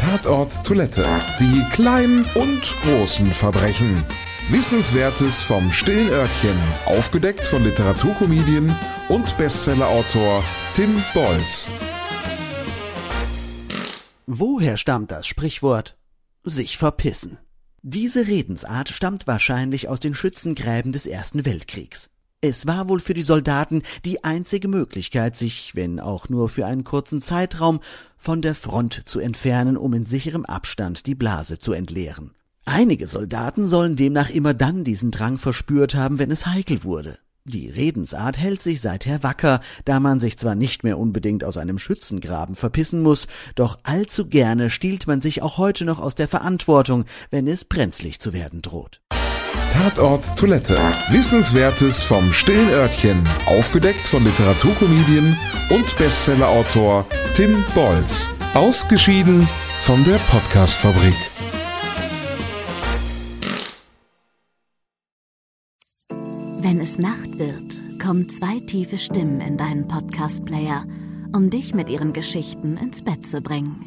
Tatort Toilette. Die kleinen und großen Verbrechen. Wissenswertes vom stillen Örtchen. Aufgedeckt von Literaturkomedien und Bestsellerautor Tim Bolz. Woher stammt das Sprichwort sich verpissen? Diese Redensart stammt wahrscheinlich aus den Schützengräben des Ersten Weltkriegs. Es war wohl für die Soldaten die einzige Möglichkeit, sich, wenn auch nur für einen kurzen Zeitraum, von der Front zu entfernen, um in sicherem Abstand die Blase zu entleeren. Einige Soldaten sollen demnach immer dann diesen Drang verspürt haben, wenn es heikel wurde. Die Redensart hält sich seither wacker, da man sich zwar nicht mehr unbedingt aus einem Schützengraben verpissen muss, doch allzu gerne stiehlt man sich auch heute noch aus der Verantwortung, wenn es brenzlig zu werden droht. Tatort Toilette. Wissenswertes vom stillen Örtchen. Aufgedeckt von Literaturkomedien und Bestsellerautor Tim Bolz. Ausgeschieden von der Podcastfabrik. Wenn es Nacht wird, kommen zwei tiefe Stimmen in deinen Podcast-Player, um dich mit ihren Geschichten ins Bett zu bringen.